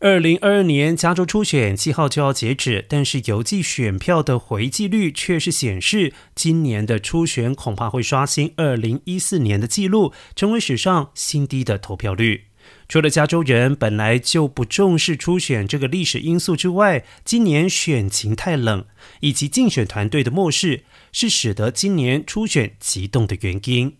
二零二二年加州初选七号就要截止，但是邮寄选票的回寄率却是显示，今年的初选恐怕会刷新二零一四年的记录，成为史上新低的投票率。除了加州人本来就不重视初选这个历史因素之外，今年选情太冷，以及竞选团队的漠视，是使得今年初选激动的原因。